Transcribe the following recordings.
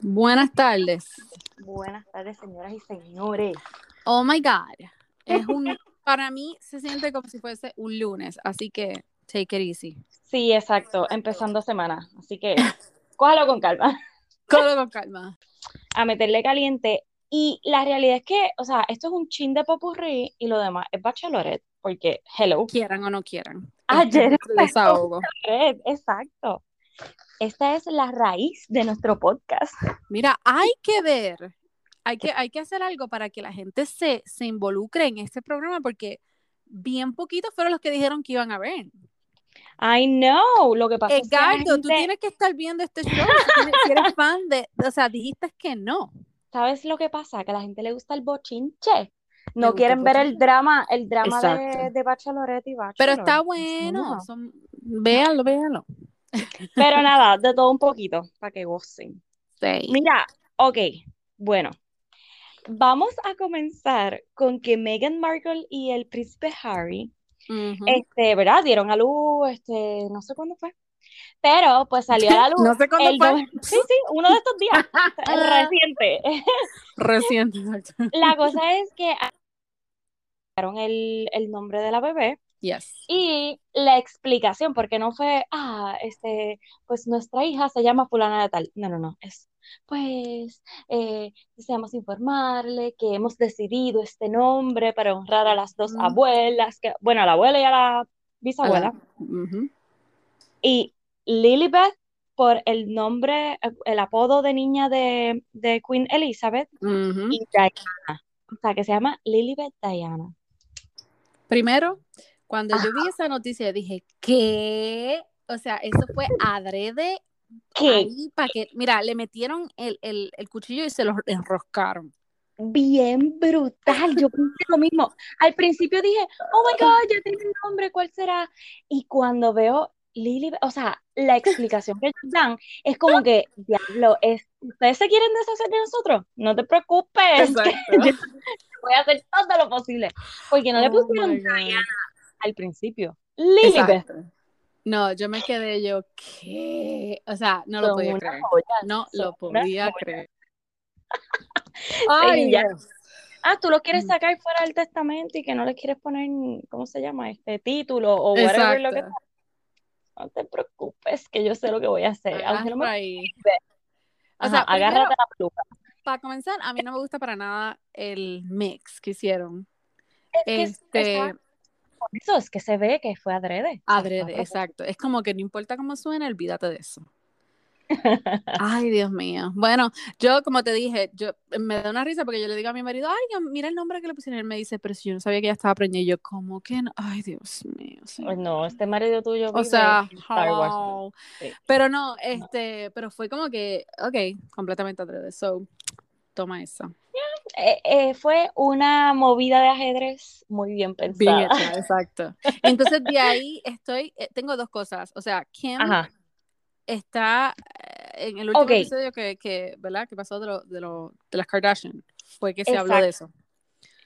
Buenas tardes. Buenas tardes, señoras y señores. Oh my God. Es un, para mí se siente como si fuese un lunes, así que take it easy. Sí, exacto, empezando semana. Así que cójalo con calma. Cójalo con calma. A meterle caliente. Y la realidad es que, o sea, esto es un chin de popurrí y lo demás es bachelorette, porque, hello. Quieran o no quieran. Ayer es desahogo. Exacto. Esta es la raíz de nuestro podcast. Mira, hay que ver, hay que, hay que hacer algo para que la gente se, se involucre en este programa, porque bien poquitos fueron los que dijeron que iban a ver. I know, lo que pasa Edgardo, tú tienes que estar viendo este show. Si eres fan de, o sea, dijiste que no. ¿sabes lo que pasa? Que a la gente le gusta el bochinche. No quieren ver el drama, el drama de, de Bachelorette y Bachelor. Pero está No. bueno. Son, véanlo, véanlo. Pero nada, de todo un poquito, para que gocen. Sí. Mira, ok, bueno. Vamos a comenzar con que Meghan Markle y el príncipe Harry, este, ¿verdad? Dieron a luz, este, no sé cuándo fue, pero pues salió a la luz No sé cuándo el fue. Sí, sí, uno de estos días, reciente. Reciente, exacto. La cosa es que el, el nombre de la bebé Yes. y la explicación, porque no fue, ah, este, pues nuestra hija se llama fulana de tal. No, no, no, es, pues, eh, deseamos informarle que hemos decidido este nombre para honrar a las dos Mm. abuelas, que, bueno, a la abuela y a la bisabuela. Ujú. Y Lilibet por el nombre, el apodo de niña de, de Queen Elizabeth y Diana. O sea, que se llama Lilibet Diana. Primero, cuando yo vi esa noticia, dije, ¿qué? O sea, eso fue adrede ahí para que, mira, le metieron el, el, el cuchillo y se lo enroscaron. bien brutal. Yo pensé lo mismo. Al principio dije, oh my God, ya tiene un nombre, ¿cuál será? Y cuando veo Lily, o sea, la explicación que ellos dan es como que, diablo, es, ¿ustedes se quieren deshacer de nosotros? No te preocupes, yo voy a hacer todo lo posible. Porque no le Oh pusieron my God. Diana al principio. Lily, Exacto. No, yo me quedé yo, ¿qué? O sea, no lo son podía creer. No son lo podía creer. Ay, ya. Ah, tú lo quieres Mm. sacar fuera del testamento y que no le quieres poner, ¿cómo se llama? Este título o whatever lo que Exacto. No te preocupes, que yo sé lo que voy a hacer. Aunque no me. O sea, agárrate primero, la peluca. para comenzar, a mí no me gusta para nada el mix que hicieron. Es que Este, por eso es que se ve que fue adrede. Adrede, exacto. Es como que no importa cómo suene, olvídate de eso. Ay, Dios mío. Bueno, yo como te dije, yo me da una risa porque yo le digo a mi marido, ay, mira el nombre que le pusieron. Él me dice, pero si yo no sabía que ella estaba preñada. Y yo, ¿cómo que no? Ay, Dios mío. Pues señor. no, este marido tuyo O sea, Star Wars. Sí. Pero no, este, pero fue como que, ok, completamente adrede. So, toma eso. Eh, eh, fue una movida de ajedrez muy bien Bien pensada. hecha, exacto. Entonces de ahí estoy, eh, tengo dos cosas. O sea, Kim Ajá. Está eh, en el último episodio que, que, ¿verdad? Que pasó de, lo, de, lo, de las Kardashian. Fue que se habló de eso.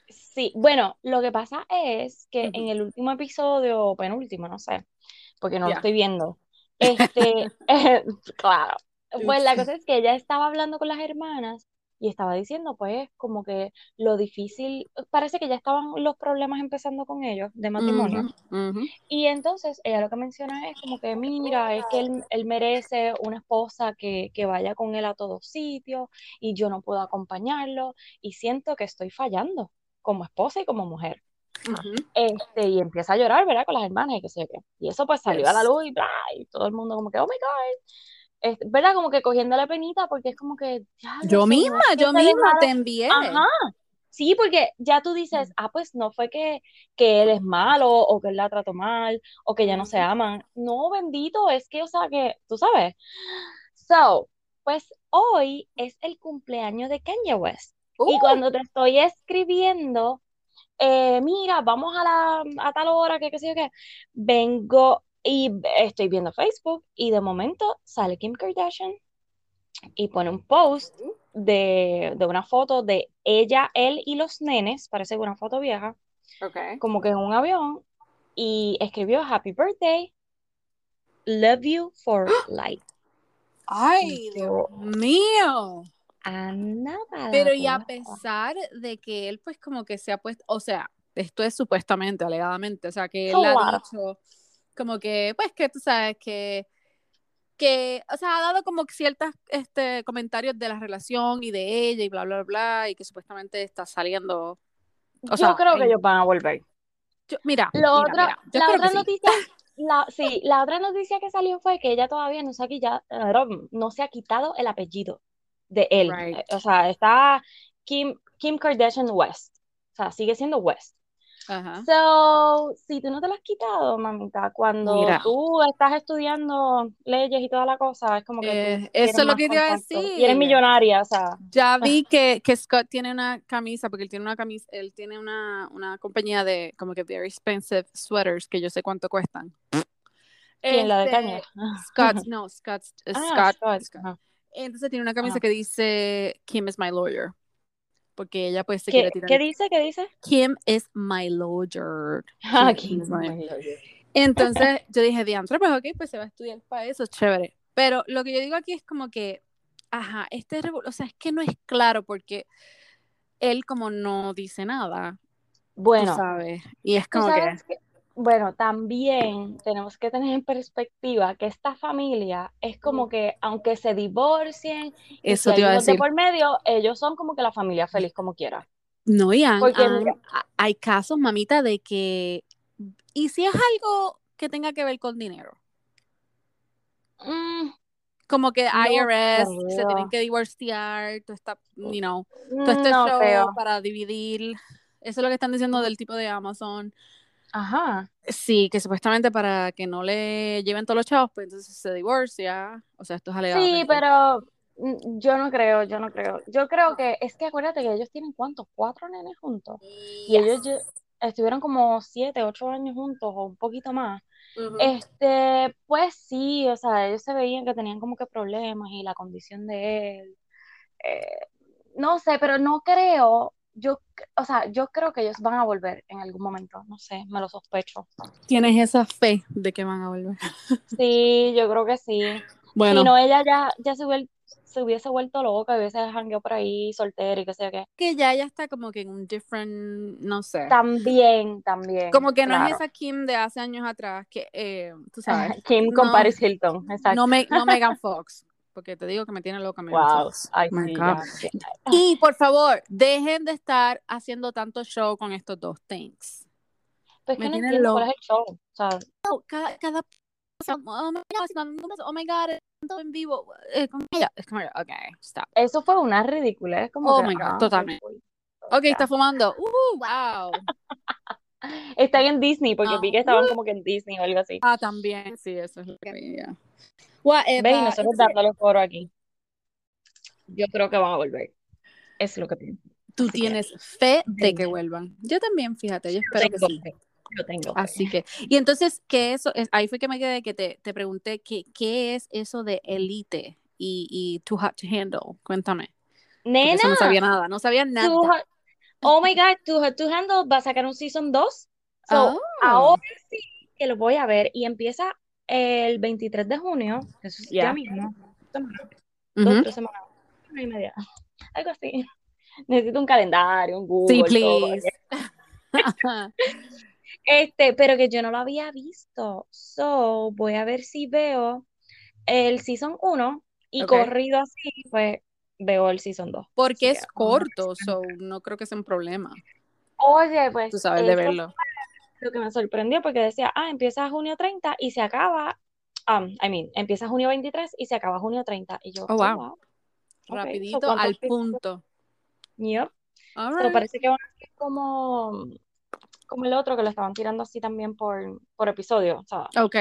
Sí, bueno, lo que pasa es que en el último episodio, o penúltimo, no sé, porque no lo estoy viendo. Este, eh, claro. Pues la cosa es que ella estaba hablando con las hermanas y estaba diciendo, pues, como que lo difícil, parece que ya estaban los problemas empezando con ellos de matrimonio. Y entonces ella lo que menciona es como que, mira, es que él, él merece una esposa que, que vaya con él a todos sitios y yo no puedo acompañarlo y siento que estoy fallando como esposa y como mujer. Este, y empieza a llorar, ¿verdad? Con las hermanas y qué sé yo qué. Y eso pues salió a la luz y bla, y todo el mundo como que, oh my God. Este, ¿verdad? Como que cogiéndole penita porque es como que, diablo, Yo no misma, es yo misma te envié. Ajá. Sí, porque ya tú dices, ah, pues no fue que, que él es malo o que él la trató mal o que ya no se aman. No, bendito, es que, o sea, que, tú sabes. So, pues hoy es el cumpleaños de Kanye West. Y Uh, cuando te estoy escribiendo, eh, mira, vamos a la, a tal hora, que qué sé yo qué, vengo y estoy viendo Facebook y de momento sale Kim Kardashian y pone un post de, de una foto de ella, él y los nenes, parece una foto vieja, ok. como que en un avión, y escribió Happy Birthday. Love You for Life. Ay, Dios mío. Pero y a pesar de que él pues como que se ha puesto, o sea, esto es supuestamente, alegadamente, o sea, que él ha Claro. dicho como que, pues que tú sabes que, que, o sea, ha dado como que ciertos este, comentarios de la relación y de ella y bla, bla, bla, y que supuestamente está saliendo, o yo sea, creo que ellos van a volver. yo- mira, Lo mira, otro- mira, yo la creo otra que sí. noticia, la, sí, la otra noticia que salió fue que ella todavía no se ha, quilla- no se ha quitado el apellido de él. Right. O sea, está Kim, Kim Kardashian West. O sea, sigue siendo West. Ajá. So, si tú no te lo has quitado, mamita, cuando Mira. tú estás estudiando leyes y toda la cosa, es como que Eh, eso es lo que te iba a contacto. Y decir. eres millonaria, o sea. Ya vi que, que Scott tiene una camisa, porque él tiene una camisa, él tiene una, una compañía de como que very expensive sweaters que yo sé cuánto cuestan. ¿Quién la de Este, caña? Scott, no, Scott, Ah, Scott, Scott. Entonces tiene una camisa Ajá. que dice Kim is my lawyer. Porque ella pues se ¿Qué, quiere tirar. qué dice? ¿Qué dice? Kim is my lawyer. Ah, Kim Kim is my- lawyer. Entonces yo dije, diantre, pues ok, pues se va a estudiar para eso, chévere. Pero lo que yo digo aquí es como que, ajá, este, o sea, es que no es claro porque él como no dice nada, tú Bueno, sabes, y es como que, bueno, también tenemos que tener en perspectiva que esta familia es como que, aunque se divorcien, y eso si te iba a de por medio, ellos son como que la familia feliz como quiera. No, y han- Porque han- mira. a- hay casos, mamita, de que, y si es algo que tenga que ver con dinero, Mm, como que No IRS se tienen que divorciar, todo está, you know, todo este no show para dividir, eso es lo que están diciendo del tipo de Amazon. Ajá. Sí, que supuestamente para que no le lleven todos los chavos, pues entonces se divorcia. O sea, esto es Sí, alegadamente. pero mm, yo no creo, yo no creo. Yo creo que es que acuérdate que ellos tienen cuántos, cuatro nenes juntos. Y ellos estuvieron como siete, ocho años juntos o un poquito más. Este, pues sí, o sea, ellos se veían que tenían como que problemas y la condición de él. eh, no sé, pero no creo, yo, o sea, yo creo que ellos van a volver en algún momento, no sé, me lo sospecho. Tienes esa fe de que van a volver. Sí, yo creo que sí. Bueno, Si no, ella ya, ya se, se hubiese vuelto loca, hubiese jangueado por ahí soltera y qué sé yo qué. que ya ella está como que en un different, no sé. También, también, Como que no es esa Kim de hace años atrás, que, eh, tú sabes, Kim con. Paris Hilton, exacto. no, me, no Megan Fox, porque te digo que me tiene loca Wow, ay, sí. Y por favor, dejen de estar haciendo tanto show con estos dos things. Pues Me que no entiendo cuál es el show. O sea, No, cada, cada oh my God, oh my God, en vivo eh. Es como, ok, stop. eso fue una ridícula. Es como Oh que, my God, ah, totalmente. Ok, está fumando. Uh, wow. Están en Disney, porque Ah, vi que estaban como que en Disney o algo así. Ah, también, sí, eso es lo que vi, ya. Ve, y nosotros dándole foro aquí. Yo creo que van a volver. Es lo que pienso. tú así que- tienes fe de que vuelvan. Yo también, fíjate, yo Yo espero que sí. Yo tengo fe. Así que, y entonces, ¿qué eso? Es, ahí fue que me quedé, que te, te pregunté, ¿qué, ¿qué es eso de elite y, y too hot to handle? Cuéntame. Nena, eso no sabía nada, no sabía nada. Too Hot- oh my God, Too Hot to Handle va a sacar un season 2. So, Oh. ahora sí que lo voy a ver y empieza el 23 de junio. Eso es ya Ya. mismo. Semana, dos, tres semanas. Una y media. Algo así. Necesito un calendario, un Google, Sí, todo. please. Este, pero que yo no lo había visto. So, voy a ver si veo el season 1 y corrido así, pues veo el season 2. Porque es que vamos a ver. corto, so no creo que sea un problema. Oye, pues Tú sabes de verlo. lo que me sorprendió porque decía, ah, empieza junio 30 y se acaba, um, I mean, empieza junio 23 y se acaba junio 30. Y yo, Oh, wow. Rapidito, ¿cuántos al punto. Yep. Right. parece que van a ser como, como el otro que lo estaban tirando así también por, por episodio. Sea, Ok.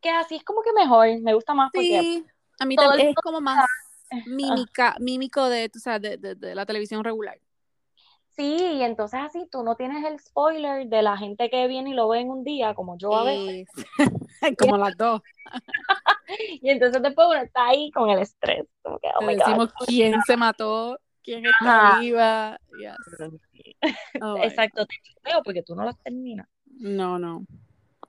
que así es como que mejor, me gusta más porque Sí, a mí también es como más mímica, mímico de, tú sabes, de, de, de la televisión regular. sí, y entonces así tú no tienes el spoiler de la gente que viene y lo ve en un día, como yo a veces. Es- como las dos. Y entonces después uno está ahí con el estrés. Como que, oh God. decimos quién se mató, quién está Ajá. viva. Yes. Oh, Exacto, te veo porque tú no las terminas. No, no. No.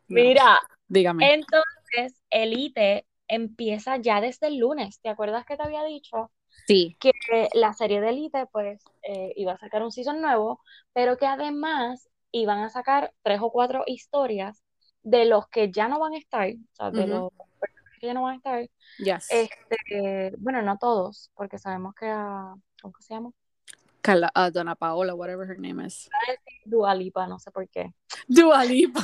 Mira, Dígame. entonces Entonces, Elite empieza ya desde el lunes. ¿Te acuerdas que te había dicho? Sí. Que la serie de Elite, pues, eh, iba a sacar un season nuevo, pero que además iban a sacar tres o cuatro historias de los que ya no van a estar, o sea, de los que ya no van a estar. Yes. Este, bueno, no todos, porque sabemos que a, ¿cómo se llama? Carla, uh, Donna Paola, whatever her name is. Dua Lipa, no sé por qué. Dua Lipa.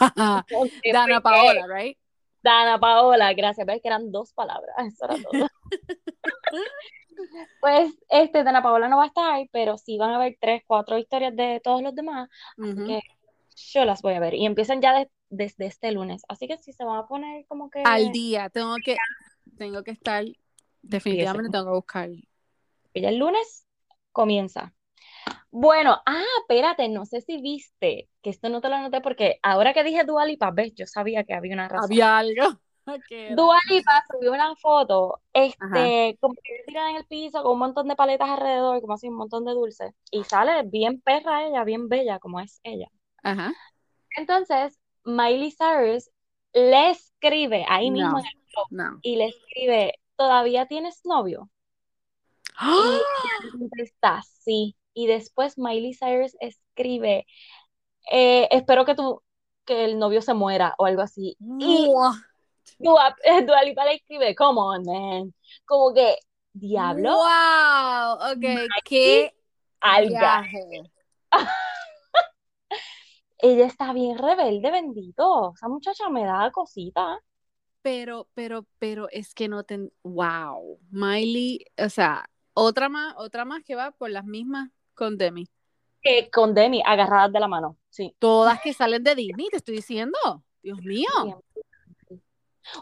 Dana Paola, right? Dana Paola, gracias. Ves que eran dos palabras, eso era todo. pues, este, Dana Paola no va a estar, pero sí van a haber tres, cuatro historias de todos los demás, así que yo las voy a ver. Y empiezan ya desde este lunes, así que si se van a poner como que... Al día, tengo que, tengo que estar, definitivamente tengo que buscar. Y el lunes comienza. Bueno, ah, espérate, no sé si viste, que esto no te lo anoté porque ahora que dije Dua Lipa, ves, yo sabía que había una razón. Había algo. Dua Lipa subió una foto, este, como que tirada en el piso con un montón de paletas alrededor, como así un montón de dulces, y sale bien perra ella, bien bella como es ella. Ajá. Entonces, Miley Cyrus le escribe ahí mismo en el blog, No. y le escribe, ¿todavía tienes novio? ¡Ah! Y ella contesta, sí. Y después Miley Cyrus escribe, eh, espero que tu, que el novio se muera o algo así. Y Dua, Dua Lipa le escribe, come on, man. Como que, diablo, Wow, ok, qué alga. Ella está bien rebelde, bendito. Esa muchacha me da cosita. Pero, pero, pero es que no ten, wow, Miley, o sea, otra más, otra más que va por las mismas con Demi. Que con Demi, agarradas de la mano, sí. Todas que salen de Disney, te estoy diciendo. Dios mío.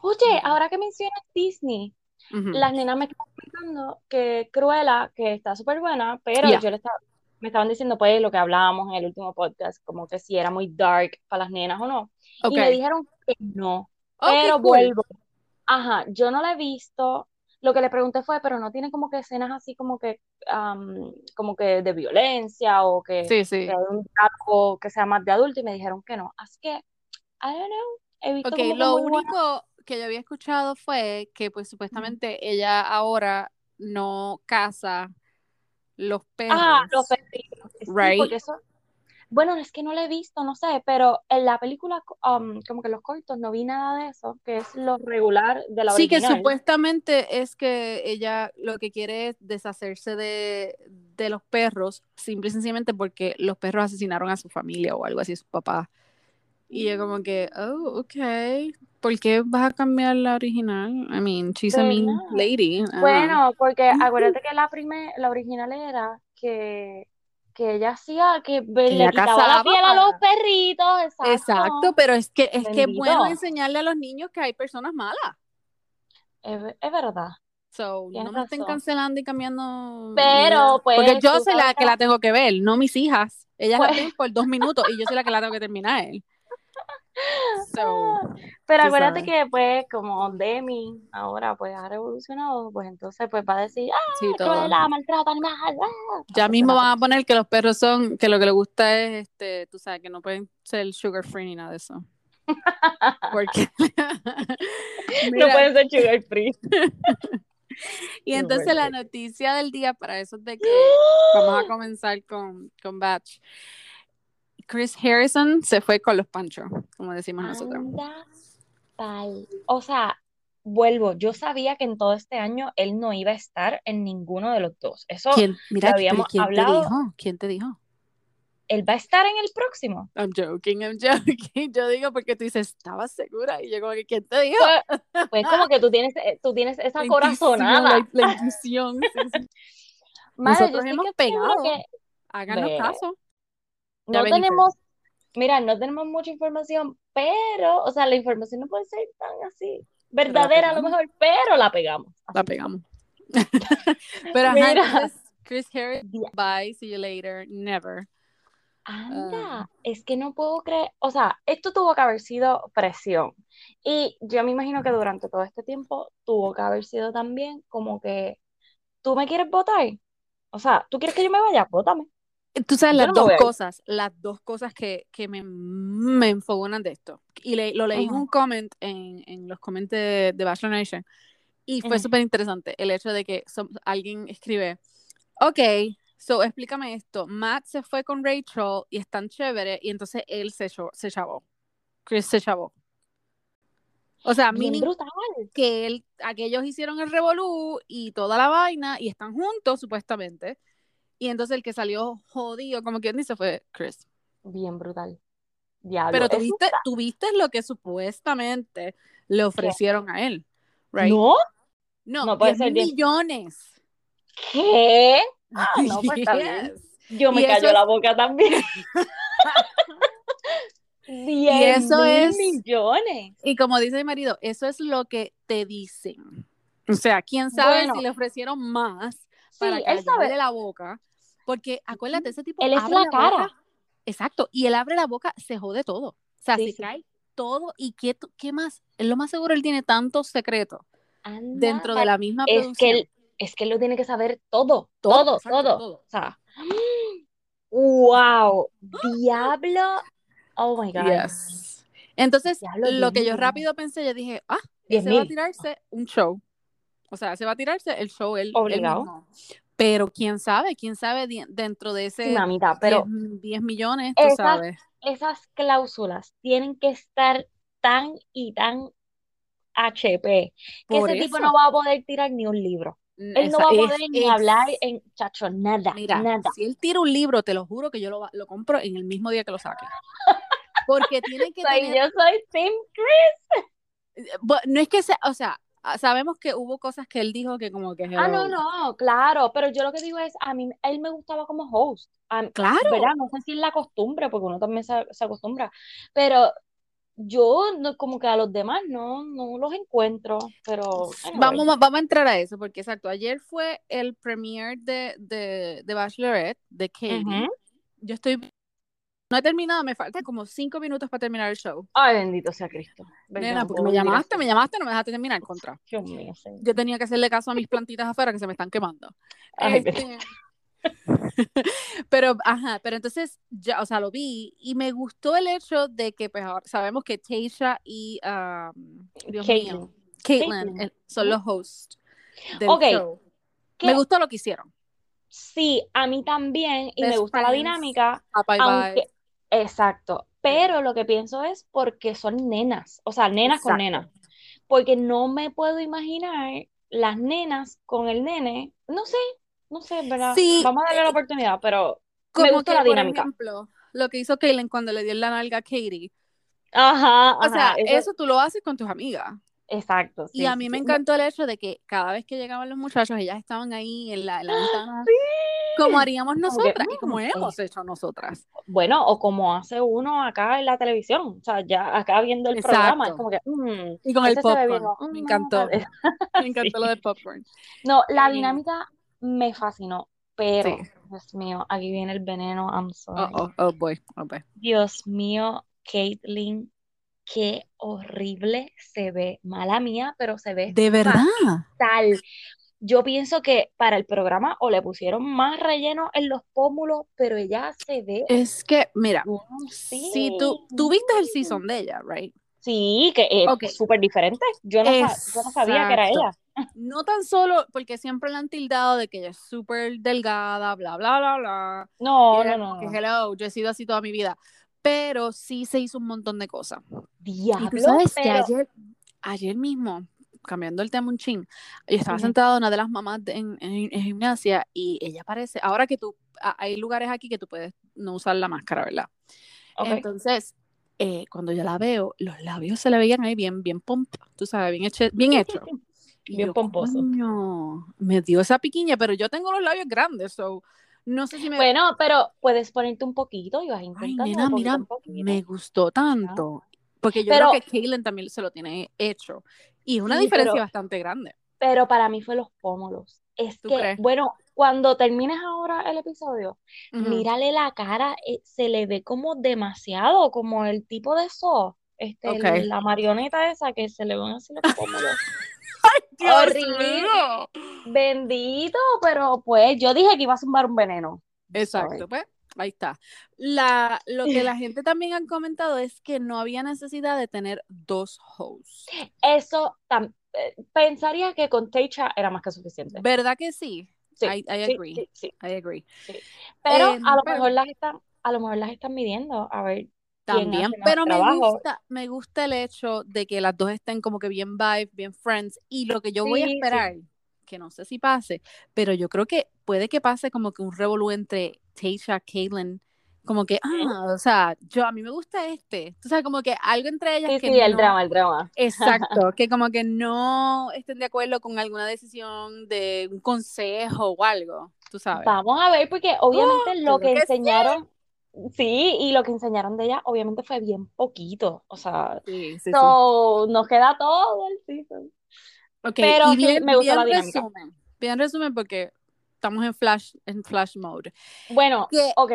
Oye, ahora que mencionas Disney, las nenas me estaban contando que Cruella, que está súper buena, pero Yeah. yo le estaba, me estaban diciendo pues lo que hablábamos en el último podcast, como que si era muy dark para las nenas o no. Y me dijeron que no, Oh, pero cool. vuelvo. Ajá, yo no la he visto. Lo que le pregunté fue, pero no tiene como que escenas así como que, am, como que de violencia o que, Sí, sí. que hay un trato que sea más de adulto y me dijeron que no. Así que, I don't know, he visto lo buena- único que yo había escuchado fue que pues supuestamente ella ahora no caza los perros. Ah, los perritos. Sí, Right. porque eso. Bueno, es que no lo he visto, no sé, pero en la película, um, como que los cortos, no vi nada de eso, que es lo regular de la Sí, que original. supuestamente es que ella lo que quiere es deshacerse de, de los perros, simple y sencillamente porque los perros asesinaron a su familia o algo así, a su papá. Y yo como que, oh, ok, ¿por qué vas a cambiar la original? I mean, she's a mean lady. Bueno, porque acuérdate que la primer, la original era que, que ella hacía, que le quitaba la piel a los perritos, exacto. Exacto, pero es que es que es bueno enseñarle a los niños que hay personas malas. Es, es verdad. So, Tienes no me estén cancelando y cambiando. Pero, Porque pues, yo soy la que la tengo que ver, no mis hijas. Ellas la Pues- ven por dos minutos y yo soy la que la tengo que terminar. Pero acuérdate sabes. que pues como Demi ahora pues ha revolucionado, pues entonces pues va a decir, ah, sí, todo. Cruella, maltrata animal, ah. Ya Entonces, mismo van a poner que los perros son, que lo que les gusta es, este, tú sabes, que no pueden ser sugar free ni nada de eso. Porque. No pueden ser sugar free. y entonces la noticia del día para eso es de que vamos a comenzar con, con Batch. Chris Harrison se fue con los panchos, como decimos nosotros. O sea, vuelvo, yo sabía que en todo este año él no iba a estar en ninguno de los dos. Eso, ¿Quién, mira, lo habíamos ¿quién hablado. te dijo? ¿Quién te dijo? él va a estar en el próximo. I'm joking, I'm joking. Yo digo porque tú dices, ¿estabas segura? Y yo como que, ¿quién te dijo? Pues, pues como que tú tienes, eh, tú tienes esa La intuición, corazonada. La, la intuición. sí, sí. Madre, yo Nosotros hemos que pegado. que Háganos Ve. caso. No tenemos, mira, no tenemos mucha información, pero, o sea, la información no puede ser tan así verdadera a lo mejor, pero la pegamos. La Así pegamos. Pero ajá, Mira. entonces, Chris Harris, bye, see you later, never. Anda, Ah. es que no puedo creer, o sea, esto tuvo que haber sido presión. Y yo me imagino que durante todo este tiempo tuvo que haber sido también como que, ¿tú me quieres votar? O sea, ¿tú quieres que yo me vaya? Vótame. Tú sabes las no dos cosas, las dos cosas que, que me, me enfogonan de esto. Y le- lo leí en Ujú. un comment en, en los comments de, de Bachelor Nation. Y fue Ujú. súper interesante el hecho de que som- alguien escribe, ok, so explícame esto. Matt se fue con Rachel y están chévere y entonces él se, se chavó. Chris se chavó. O sea, brutal. que él, aquellos hicieron el revolú y toda la vaina y están juntos supuestamente. Y entonces el que salió jodido, como quien dice, fue Chris. Bien brutal. Diablo. Pero eso tuviste, tuviste lo que supuestamente le ofrecieron a él, right? ¿No? no, no puede 10 ser mil 10. millones. ¿Qué? Ah, no, pues. Yes. Yo me Y eso es- la boca también. 10 eso mil es- millones. Y como dice mi marido, eso es lo que te dicen. O sea, quién sabe Bueno. si le ofrecieron más Sí, para él callarle sabe. la boca. Porque acuérdate, ese tipo Él es abre la la cara. boca. Exacto. Y él abre la boca, se jode todo. O sea, Sí, se sí. cae todo. ¿Y qué, qué más? Es lo más seguro, él tiene tantos secretos Anda, dentro de la misma es que él, es que él lo tiene que saber todo, Todo, todo, exacto, todo. todo. O sea, wow, diablo. Oh my God. Yes. Entonces, Diablo, lo que yo rápido pensé, yo dije, ah, ese va a tirarse un show. O sea, se va a tirarse el show él, él Obligado. mismo. Pero quién sabe, quién sabe dentro de ese mamita, pero 10, 10 millones, tú esas, sabes. esas cláusulas tienen que estar tan y tan HP que Por ese tipo no va a poder tirar ni un libro. Él no va a es- poder ni es- hablar en chacho, nada, Mira, nada. si él tira un libro, te lo juro que yo lo, lo compro en el mismo día que lo saque. Porque tiene que Soy, tener yo soy Tim Chris. No es que sea, o sea, sabemos que hubo cosas que él dijo que como que Ah, no, no, claro, pero yo lo que digo es, a mí, él me gustaba como host, a- Claro. ¿verdad? No sé si es la costumbre, porque uno también se, se acostumbra, pero yo no- como que a los demás no, no los encuentro, pero anyway. Vamos, a- vamos a entrar a eso, porque exacto, ayer fue el premiere de, de, de Bachelorette, de Katie. Yo estoy, no he terminado, me faltan como cinco minutos para terminar el show. Ay, bendito sea Cristo. Nena, porque me llamaste, me llamaste, no me dejaste terminar, contra. Dios mío, señor. Yo tenía que hacerle caso a mis plantitas afuera que se me están quemando. Ay, Este, pero, ajá, pero entonces, ya, o sea, lo vi y me gustó el hecho de que, pues, ahora sabemos que Tasha y, um, Dios Caitlyn. mío, Caitlyn son los hosts del show. ¿Qué? Me gustó lo que hicieron. Sí, a mí también, y me gusta la dinámica, Bye, bye, aunque, bye. Exacto, pero lo que pienso es porque son nenas, o sea, nenas con nenas, porque no me puedo imaginar las nenas con el nene, no sé, no sé, ¿verdad? Sí, Vamos a darle la eh, oportunidad, pero me Como gustó que, la por dinámica. ejemplo, lo que hizo Caitlyn cuando le dio la nalga a Katie. Ajá, O sea, eso, eso tú lo haces con tus amigas. exacto, Y a mí sí. me encantó el hecho de que cada vez que llegaban los muchachos, ellas estaban ahí en la, en la ventana, sí, como haríamos nosotras y como hemos hecho nosotras. bueno, o como hace uno acá en la televisión, o sea, ya acá viendo el programa, es como que, mm, Y con el este bien, popcorn. o, Me mm, encantó. Me encantó lo del popcorn. No, la Eh, dinámica me fascinó, sí. pero, Dios mío, aquí viene el veneno, I'm Oh, sorry. oh, oh boy, oh boy. Dios mío, Caitlyn, qué horrible se ve. Mala mía, pero se ve De verdad. fatal. Yo pienso que para el programa o le pusieron más relleno en los pómulos, pero ella se ve, Es que, mira, no sé. si tú, tú viste el season de ella, right? Sí, que es Ok, súper diferente. Yo no, yo no sabía que era ella. No tan solo porque siempre la han tildado de que ella es súper delgada, bla, bla, bla, bla. Y No, no, no, que, hello, yo he sido así toda mi vida. Pero sí se hizo un montón de cosas. Y tú Diablo, sabes que pero... ayer, ayer mismo, cambiando el tema un chin, yo estaba sentada una de las mamás de- en, en- en gimnasia y ella parece, ahora que tú, a- hay lugares aquí que tú puedes no usar la máscara, ¿verdad? Ok. Entonces, eh, cuando yo la veo, los labios se le veían ahí bien, bien pomp, tú sabes, bien, hecho, bien hecho. Y Bien yo, pomposo. coño, me dio esa piquiña, pero yo tengo los labios grandes, so no sé si me... Bueno, pero puedes ponerte un poquito y vas Ay, intentando nena, de poquito mira, me gustó tanto. Porque yo creo Pero, que Kaylin también se lo tiene hecho. Y es una sí, diferencia pero, bastante grande. pero para mí fue los pómulos. Es ¿Tú que, crees? bueno, cuando termines ahora el episodio, mírale la cara, eh, se le ve como demasiado, como el tipo de eso, este, la marioneta esa que se le ven así los pómulos. ¡Ay, Dios Horrible, mío! bendito, pero pues yo dije que iba a zumbar un veneno. Exacto, pues. Ahí está. La, lo que la gente también ha comentado es que no había necesidad de tener dos hosts. Eso eh, pensaría que con Techa era más que suficiente. ¿Verdad que sí? Sí, I, agree. sí, sí. I agree. Pero Eh, a lo pero- mejor las están, a lo mejor las están midiendo. A ver, También, pero me trabajo. gusta, me gusta el hecho de que las dos estén como que bien vibe, bien friends. Y lo que yo voy a esperar, que no sé si pase, pero yo creo que puede que pase como que un revolú entre Tasha, Caitlyn, como que, ah, o sea, yo a mí me gusta este. O sea, como que algo entre ellas sí, que sí, el no- drama, el drama. Exacto, que como que no estén de acuerdo con alguna decisión de un consejo o algo, tú sabes. Vamos a ver, porque obviamente lo creo que que sí. enseñaron, sí, y lo que enseñaron de ella, obviamente fue bien poquito. O sea, Sí, sí, sí. so, nos queda todo el season. Ok, Pero y sí, bien, me gustó bien la dinámica. resumen, bien resumen porque estamos en flash, en flash mode. Bueno, ¿Qué- ok,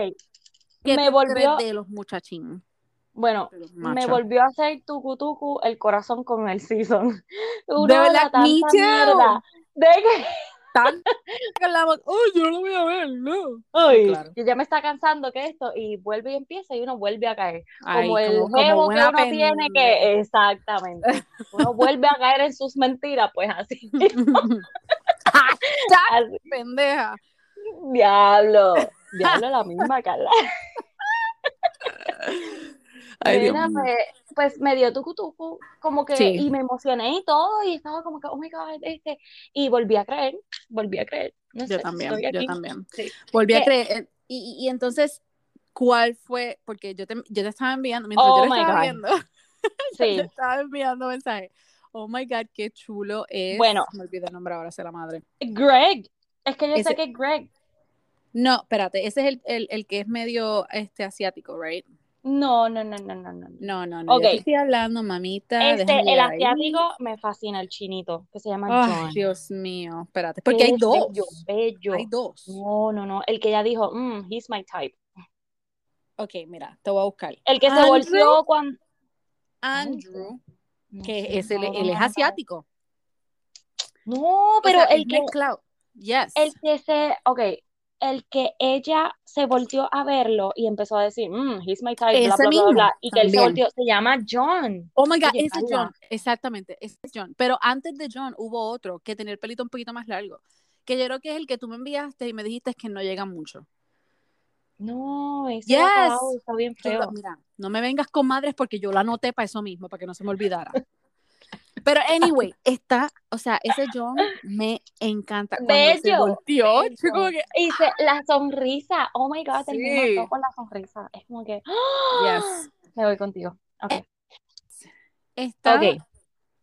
¿Qué Me volvió- de los muchachín? bueno, De los me volvió a hacer tucu tucu el corazón con el season. Uno verdad, habla tanta mierda de que, Tan oh, yo lo voy a ver, no. uy, claro. ya me está cansando que esto, y vuelve y empieza y uno vuelve a caer. Ay, como el jevo que uno tiene que, exactamente, uno vuelve a caer en sus mentiras, pues así, Pendeja. diablo, diablo la misma Carla. Ay, pues, pues me dio tucu tucu, como que, Sí. y me emocioné y todo, y estaba como que, oh my God, este, y volví a creer, volví a creer. No Yo sé, también, yo también. Sí. Volví a creer. eh, Y, y- y entonces, ¿cuál fue? Porque yo te, yo te estaba enviando, mientras Oh yo lo my estaba God. viendo, yo Sí. te estaba enviando mensajes. Oh my God, qué chulo es. Bueno. Me olvidé el nombre ahora, sé la madre. Greg, es que yo Ese- sé que es Greg. No, espérate, ese es el, el, el que es medio este, asiático, ¿right? No, no, no, no, no, no. No, no, no. Ok. Yo te estoy hablando, mamita. Este, el ahí. asiático me fascina, el chinito, que se llama Ay, John. Dios mío, espérate. Porque hay Él es dos. Bello, bello. Hay dos. No, no, no. El que ya dijo, mm, he's my type. Ok, mira, te voy a buscar. El que se volteó cuando. Andrew, No que sé, es el, no él es asiático. No, O pero sea, el que, mezclado. Yes. el que se, ok, el que ella se volteó a verlo y empezó a decir, mm, he's my type, Ese bla, bla, mismo, bla, y que él se volteó, se llama John. Oh my God, Oye, ese es. John. Exactamente, ese es John. Pero antes de John hubo otro que tenía el pelito un poquito más largo. Que yo creo que es el que tú me enviaste y me dijiste que no llega mucho. No, ese Yes. está bien feo. mira, no me vengas con madres porque yo la anoté para eso mismo, para que no se me olvidara. Pero anyway, está, o sea, ese John me encanta. Cuando se Bello, volteó, bello. yo como que, Y se- la sonrisa, oh my God, Sí. mató con la sonrisa. Es como que, ¡ah! yes. me voy contigo. Ok. Está, Ok.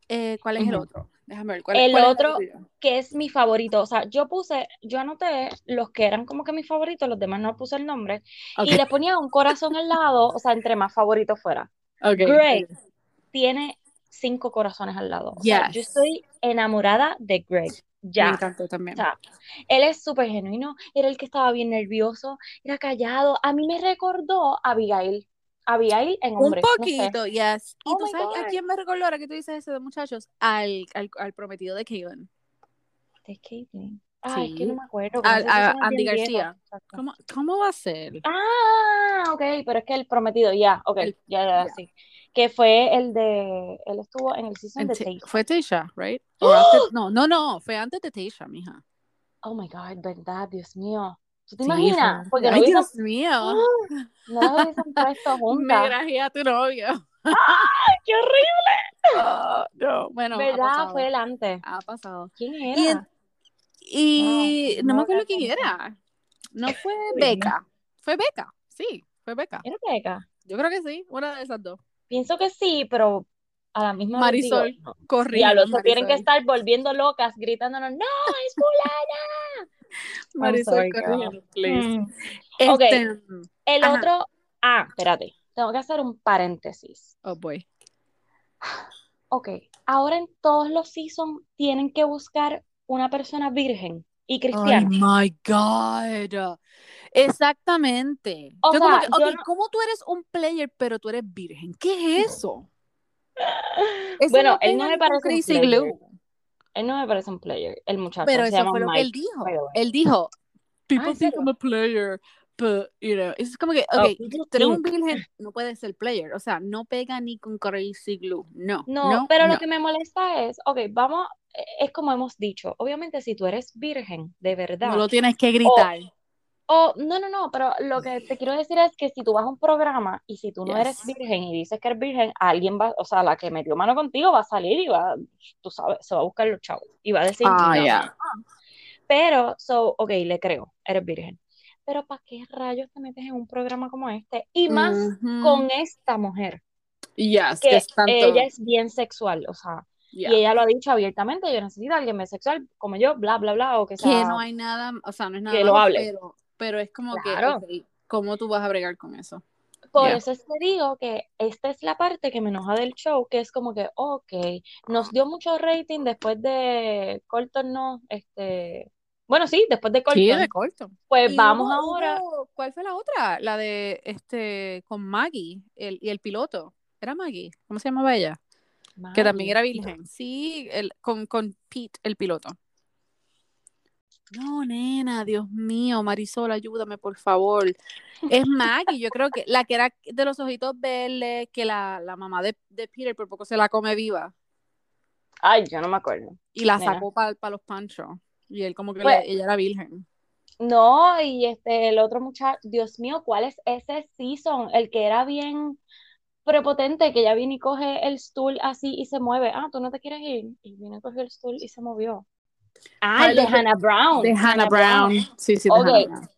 eh, ¿cuál es el otro? Déjame ver. ¿cuál, El cuál otro- que es mi favorito. O sea, yo puse, yo anoté los que eran como que mis favoritos, los demás no puse el nombre, y le ponía un corazón al lado, o sea, entre más favoritos fuera. ok, Greg. Tiene cinco corazones al lado. O sea, yo estoy enamorada de Greg. Me Ya. encantó también. O sea, él es súper genuino, era el que estaba bien nervioso, era callado. A mí me recordó a Abigail. Abigail en Un hombre. no sé. poquito, yes. ¿Y Oh tú sabes a God. quién me recordó ahora que tú dices eso de muchachos? Al, al, al prometido de Kaylin. De Caitlyn. Ay, es que Sí. no me acuerdo. a es Andy. García. ¿Cómo, ¿Cómo va a ser? Ah, ok, pero es que el prometido, ya, ok, El- ya, ya, ya. sí. Que fue el de, él estuvo en el season En de. Fue Tasha, right? After- no, no, no, fue antes de Tasha, mija. Oh my God, verdad, Dios mío. ¿Tú te Sí, imaginas? Porque no Ay, hubiesen, Dios mío. no las hubiesen puesto Me juntas. grajeé a tu novio. ¡Qué horrible! Ah, no, bueno, ¿Verdad? Fue el antes. Ha pasado. ¿Quién Y, era? en- y Wow, no me no acuerdo quién era. No fue Beca. Fue Beca. Sí, fue Beca. ¿Era Beca? Yo creo que sí, una de esas dos. Pienso que sí, pero a la misma Marisol, no. corrige. Diablo, se tienen que estar volviendo locas, gritándonos, ¡No, es fulana! Marisol, girl. corrígenos, please. Mm. Ok. Este, El Ajá. otro, ah, espérate, tengo que hacer un paréntesis. oh boy. Ok, ahora en todos los seasons tienen que buscar una persona virgen y Oh cristiana. my God. Exactamente. O yo como sea, que, yo ok, no- ¿cómo tú eres un player, pero tú eres virgen? ¿Qué es eso? Eso Bueno, él no me parece un. Él no me parece un player, el muchacho, Pero se eso llama fue lo que él dijo. Él dijo, people ¿en think? I'm a player, but, you know, es como que, Oh, ok, tú eres un virgen, no puedes ser player, o sea, no pega ni con crazy glue, no, No, no, pero no. lo que me molesta es, ok, vamos, eh, es como hemos dicho, obviamente si tú eres virgen, de No verdad, lo tienes que gritar. o no, no, no, pero lo que te quiero decir es que si tú vas a un programa y si tú no eres virgen y dices que eres virgen, alguien va, o sea, la que metió mano contigo va a salir y va, tú sabes, se va a buscar los chavos y va a decir, Ah, no. Pero, so, ok, le creo, eres virgen. Pero ¿para qué rayos te metes en un programa como este? Y más con esta mujer, Yes, que que es tanto. ella es bien sexual, o sea, yeah. y ella lo ha dicho abiertamente, yo necesito a alguien bisexual como yo, bla, bla, bla, o que Que sea, no hay nada, o sea, no es nada que lo hable. pero, pero es como Claro. que, ok, ¿cómo tú vas a bregar con eso? Por Yeah. eso es que digo que esta es la parte que me enoja del show, que es como que, ok, nos dio mucho rating después de Colton, no, este, bueno, sí, después de Sí, Colton, de corto. pues Y vamos hubo- ahora, hubo- ¿cuál fue la otra? La de este con Maggie el, y el piloto. ¿Era Maggie? ¿Cómo se llamaba ella? Que también era virgen. Sí, el, con, con Pete, el piloto. No, nena, Dios mío, Marisol, ayúdame, por favor. Es Maggie, yo creo que la que era de los ojitos verdes, que la, la mamá de, de Peter por poco se la come viva Ay, yo no me acuerdo. y la Nena. sacó para los panchos. Y él como que Pues- le- ella era virgen. No, y este, el otro muchacho, Dios mío, ¿cuál es ese season? El que era bien prepotente, que ya viene y coge el stool así y se mueve. Ah, tú no te quieres ir. Y viene, cogió el stool y se movió. Ah, el de Hannah Brown. De Hannah Brown. Sí, sí, de Ok. Hannah Brown.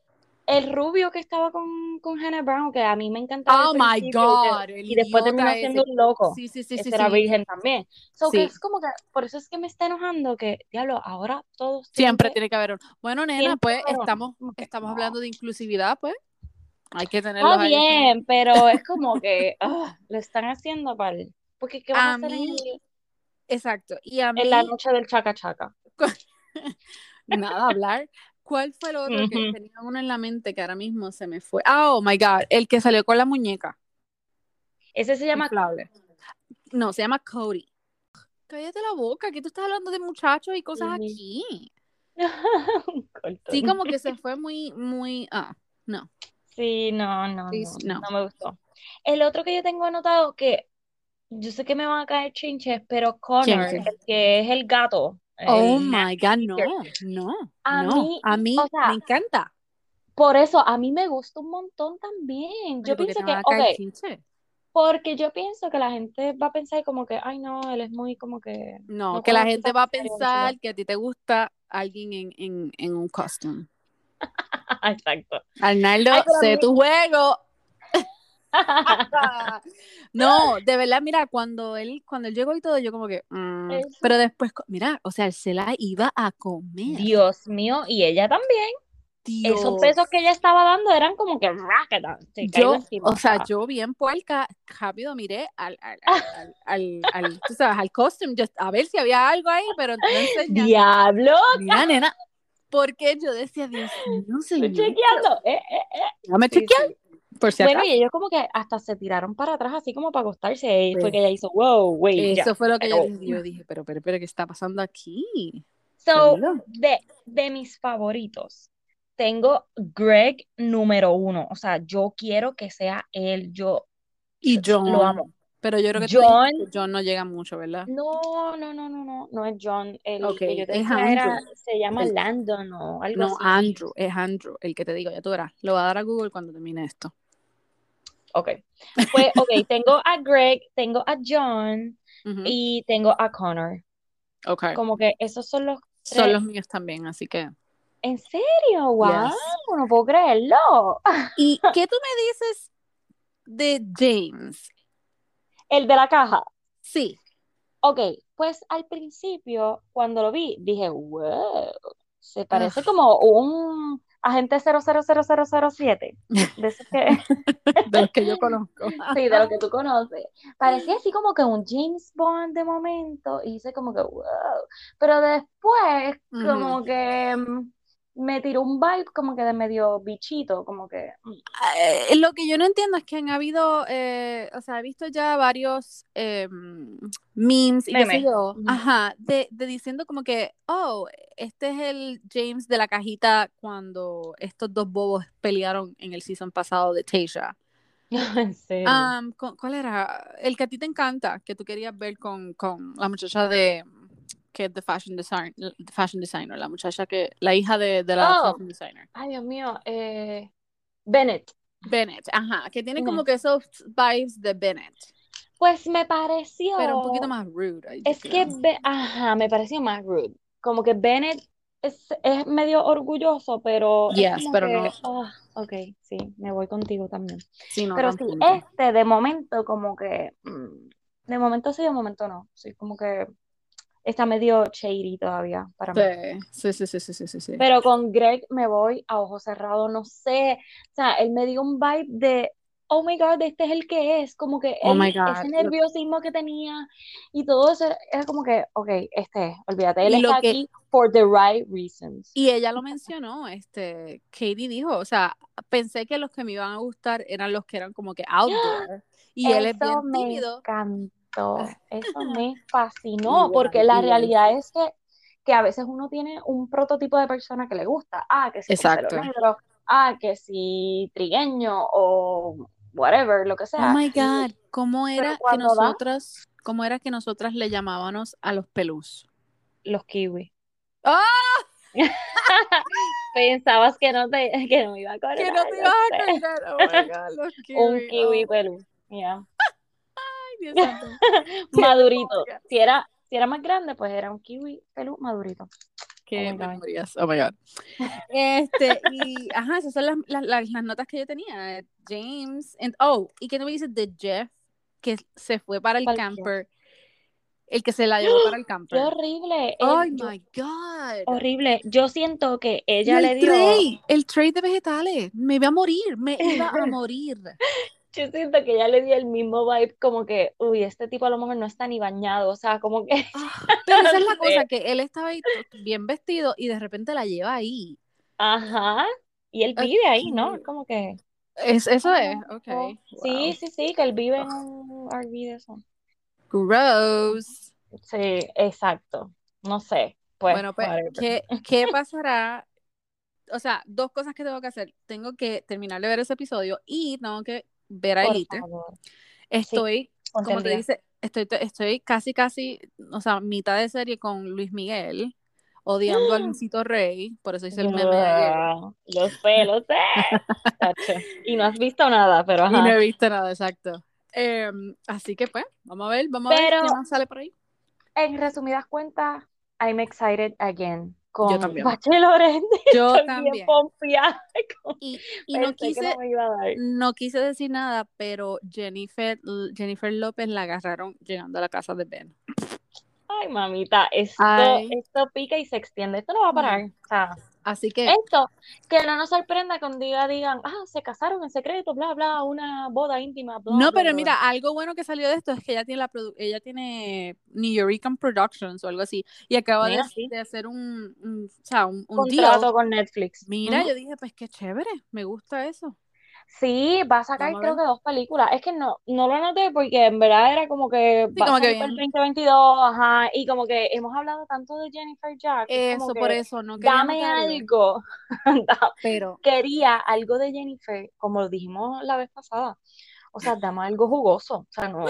El rubio que estaba con, con Hannah Brown, que a mí me encantaba Oh my God, y, después terminó siendo un loco. Sí, sí, sí, Ese sí, era sí. virgen también. So que Sí. es como que, por eso es que me está enojando que, diablo, ahora todos Siempre que- tiene que haber uno. Bueno, nena, Siempre pues estamos, que estamos hablando de inclusividad, pues. Hay que tenerlos Está ahí. bien, pero es como que ah, lo están haciendo para porque ¿qué van a, A hacer en, mí, el- Exacto. Y a mí, en la noche del chaca chaca? nada, hablar. ¿Cuál fue el otro que Ujú. tenía uno en la mente que ahora mismo se me fue? Ah, oh my God, el que salió con la muñeca. Ese se llama inflable. No, se llama Cody. Cállate la boca, que tú estás hablando de muchachos y cosas Ujú. aquí. Sí, como que se fue muy, muy, ah, no. Sí, no, no, Sí, no, no. no me gustó. El otro que yo tengo anotado que yo sé que me van a caer chinches, pero Connor, el que es el gato, Oh el my God, no, no, A no. mí, a mí o sea, me encanta. por eso a mí me gusta un montón también. Yo pienso que, porque yo pienso que la gente va a pensar como que, ay no, él es muy como que No, no que la gente va a pensar que a ti te gusta alguien en, en, en un costume. Exacto. Arnaldo, sé mí- tu juego. No, de verdad, mira, cuando él, cuando él llegó y todo, yo como que, mm, pero después, mira, o sea, él se la iba a comer. Dios mío, y ella también. Esos Dios. besos que ella estaba dando eran como que caigo Yo, encima. o sea, yo bien puerca, rápido miré al, al, al, al, al, tú sabes, al costume, yo- a ver si había algo ahí, pero no enseñan. Diablo, Mira, nena, porque yo decía, Dios mío, estoy señor, chequeando. Eh, eh, eh. déjame Sí, chequear, sí. Por si Bueno, acaso. y ellos como que hasta se tiraron para atrás así como para acostarse. Y Sí. fue que ella hizo, wow, wait, ya. Eso fue lo que dije, yo dije, pero, pero, pero, ¿qué está pasando aquí? So, de, de mis favoritos, tengo Greg número uno. O sea, yo quiero que sea él. Yo Y John, lo amo. pero yo creo que John, John no llega mucho, ¿verdad? no, no, no, no, no, no es John. El Ok, que yo te es decía era, Andrew. se llama El- Landon o algo No, así. Andrew, es Andrew, el que te digo, ya tú verás. Lo voy a dar a Google cuando termine esto. Ok. Pues, ok, tengo a Greg, tengo a John y tengo a Connor. Ok. Como que esos son los Son tres. los míos también, así que. ¿En serio? ¡Wow! Yes. No puedo creerlo. ¿Y qué tú me dices de James? El de la caja. Sí. Ok, pues al principio, cuando lo vi, dije, wow, se parece como un agente 000007. De esos que, De los que yo conozco. sí, de lo que tú conoces. Parecía así como que un James Bond de momento, y hice como que, wow. Pero después, como que mm, me tiró un vibe como que de medio bichito, como que... mm. Eh, lo que yo no entiendo es que han habido, eh, o sea, he visto ya varios eh, memes y qué sé yo, ajá, de, de diciendo como que, oh, este es el James de la cajita cuando estos dos bobos pelearon en el season pasado de Tasha. En serio. Am, ¿cu- ¿Cuál era? El que a ti te encanta, que tú querías ver con, con la muchacha de que es de fashion design, the fashion designer, la muchacha que, la hija de, de la Oh. fashion designer. Ay, Dios mío, eh, Bennett. Bennett, ajá, que tiene como que esos vibes de Bennett, Pues me pareció... pero un poquito más rude. Es que. Be- ajá, me pareció más rude. Como que Bennett es, es medio orgulloso, pero es Yes, pero que, no. ah, ok, sí, me voy contigo también. Sí, no, Pero sí, este de momento como que, mm, de momento sí, de momento no. Sí, como que está medio shady todavía para mí. Sí, sí, sí, sí, sí, sí, sí. Pero con Greg me voy a ojos cerrados, no sé. O sea, él me dio un vibe de, oh my God, este es el que es. Como que Oh él, my God. ese nerviosismo que tenía y todo eso, era como que, ok, este es, olvídate, él está que- aquí for the right reasons. Y ella lo mencionó, este, Katie dijo, o sea, pensé que los que me iban a gustar eran los que eran como que out there. Y él es bien tímido. Encantó, eso me fascinó, porque la realidad es que, que a veces uno tiene un prototipo de persona que le gusta. Ah, que si Exacto. negro, ah, que si trigueño o whatever, lo que Oh sea. my Y- God, ¿cómo era que da- nosotras, cómo era que nosotras le llamábamos a los pelús? Los kiwis. ¡Ah! Pensabas que no te, que no me iba a acordar. Que no te ibas a acordar. Oh my God, los Un kiwi. kiwi Oh, pelú. ya. Ay, Dios santo. Madurito. Si era, si era más grande, pues era un kiwi pelú madurito. Qué Oh my God. memorias. Oh my God. Este, y ajá, esas son las, las, las- las notas que yo tenía. James, and, oh, ¿y qué no me dices de Jeff? Que se fue para el camper. El que se la llevó para el Qué camper. horrible. Él- Oh my God. horrible. Yo siento que Y ella el le dio. tray, el tray de vegetales. Me iba a morir, me iba a morir. Yo siento que ella le dio el mismo vibe, como que, uy, este tipo a lo mejor no está ni bañado. O sea, como que. Ah, pero esa es la cosa, que él estaba ahí bien vestido y de repente la lleva ahí. Ajá. Y él vive ahí, ¿no? Es como que. Es, eso es, Oh, ok. oh, Sí, sí, sí, que él vive en un RV de eso. Gross. Sí, exacto. No sé. Pues, Bueno, pues. ¿qué, qué pasará? O sea, dos cosas que tengo que hacer. Tengo que terminar de ver ese episodio y tengo que ver a Por Elite. favor, Estoy, ponte como te dice, estoy, estoy casi, casi, o sea, mitad de serie con Luis Miguel, odiando a Luisito Rey, por eso hice el meme de ayer. Ah, Lo sé, lo sé. Y no has visto nada, pero Y no ajá. he visto nada, exacto. Em, así que pues, vamos a ver, vamos a ver Pero- qué más sale por ahí. En resumidas cuentas, I'm excited again con también. Bachelorette. Yo Estoy también. pompeada. Y, y no quise, no me iba a dar. no quise decir nada, pero Jennifer, Jennifer López la agarraron llegando a la casa de Ben. Ay, mamita, esto, Ay. esto pica y se extiende. Esto no va a parar. O sea, Así que, esto, que no nos sorprenda un día digan, ah, se casaron en secreto, bla, bla, una boda íntima, bla, no, bla, pero bla". mira, algo bueno que salió de esto es que ella tiene la produ- ella tiene New Yorican Productions o algo así y acaba de, sí. de hacer un, un, o sea, un, un deal. contrato con Netflix. Mira, Ujú. yo dije, pues qué chévere, me gusta eso. Sí, va a sacar Vamos a creo que dos películas. Es que no, no lo anoté porque en verdad era como que Sí, va a como que salir para el bien. 2022, ajá, y como que hemos hablado tanto de Jennifer Jack, Eso, por que eso, no dame algo. Pero Quería algo de Jennifer, como lo dijimos la vez pasada. O sea, dame algo jugoso, o sea, no,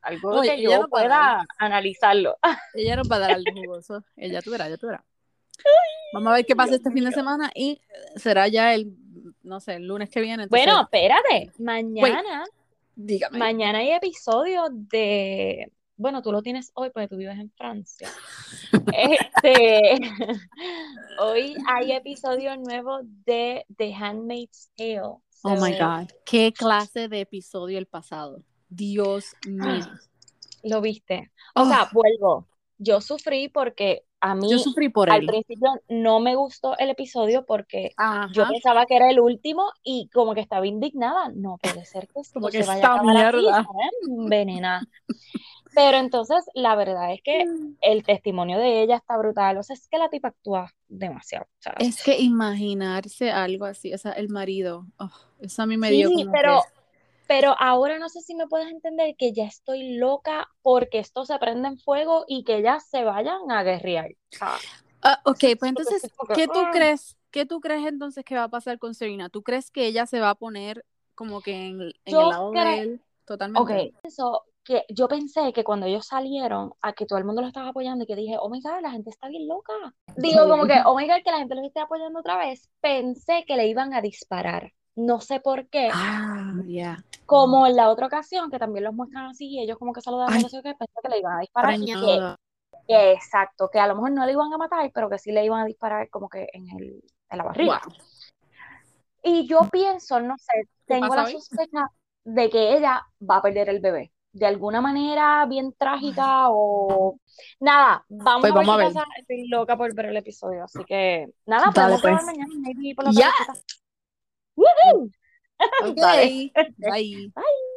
algo Oye, que ella yo no pueda analizarlo. ella nos va a dar algo jugoso. Ella tú verás, ya tú verás. Vamos a ver qué pasa este fin de semana y será ya el, no sé, el lunes que viene. entonces, Bueno, espérate, mañana, dígame. mañana hay episodio de, bueno, tú lo tienes hoy porque tú vives en Francia. Este, hoy hay episodio nuevo de The Handmaid's Tale. Oh my God, qué clase de episodio el pasado. Dios mío. ¿Lo viste? O Oh, sea, vuelvo. Yo sufrí porque a mí yo sufrí por al él. principio no me gustó el episodio porque Ajá. yo pensaba que era el último y como que estaba indignada. No puede ser que esto Como que se vaya a esta mierda. Envenenada. Pero entonces, la verdad es que el testimonio de ella está brutal. O sea, es que la tipa actúa demasiado. Es que imaginarse algo así, o sea, el marido, oh, eso a mí me dio como pero, pero ahora no sé si me puedes entender que ya estoy loca porque esto se prende en fuego y que ellas se vayan a guerrear. Ah, ok, pues entonces, ¿qué tú ah. crees? ¿Qué tú crees entonces que va a pasar con Serena? ¿Tú crees que ella se va a poner como que en, el lado de él totalmente? Ok, eso, que yo pensé que cuando ellos salieron a que todo el mundo lo estaba apoyando y que dije, oh my god, la gente está bien loca. Digo, como que, oh my god, que la gente los esté apoyando otra vez. Pensé que le iban a disparar. No sé por qué. Ah, ya. Como en la otra ocasión, que también los muestran así, y ellos como que saludan, no sé qué, pensé que le iban a disparar. exacto, que a lo mejor no le iban a matar, pero que sí le iban a disparar como que en, el, en la barriga. Y yo pienso, no sé, tengo la sospecha de que ella va a perder el bebé de alguna manera bien trágica o nada, vamos, pues a, ver Estoy loca por ver el episodio, así que nada, podemos pues. mañana por la yeah. Woohoo! Oh, okay. Bye. Bye.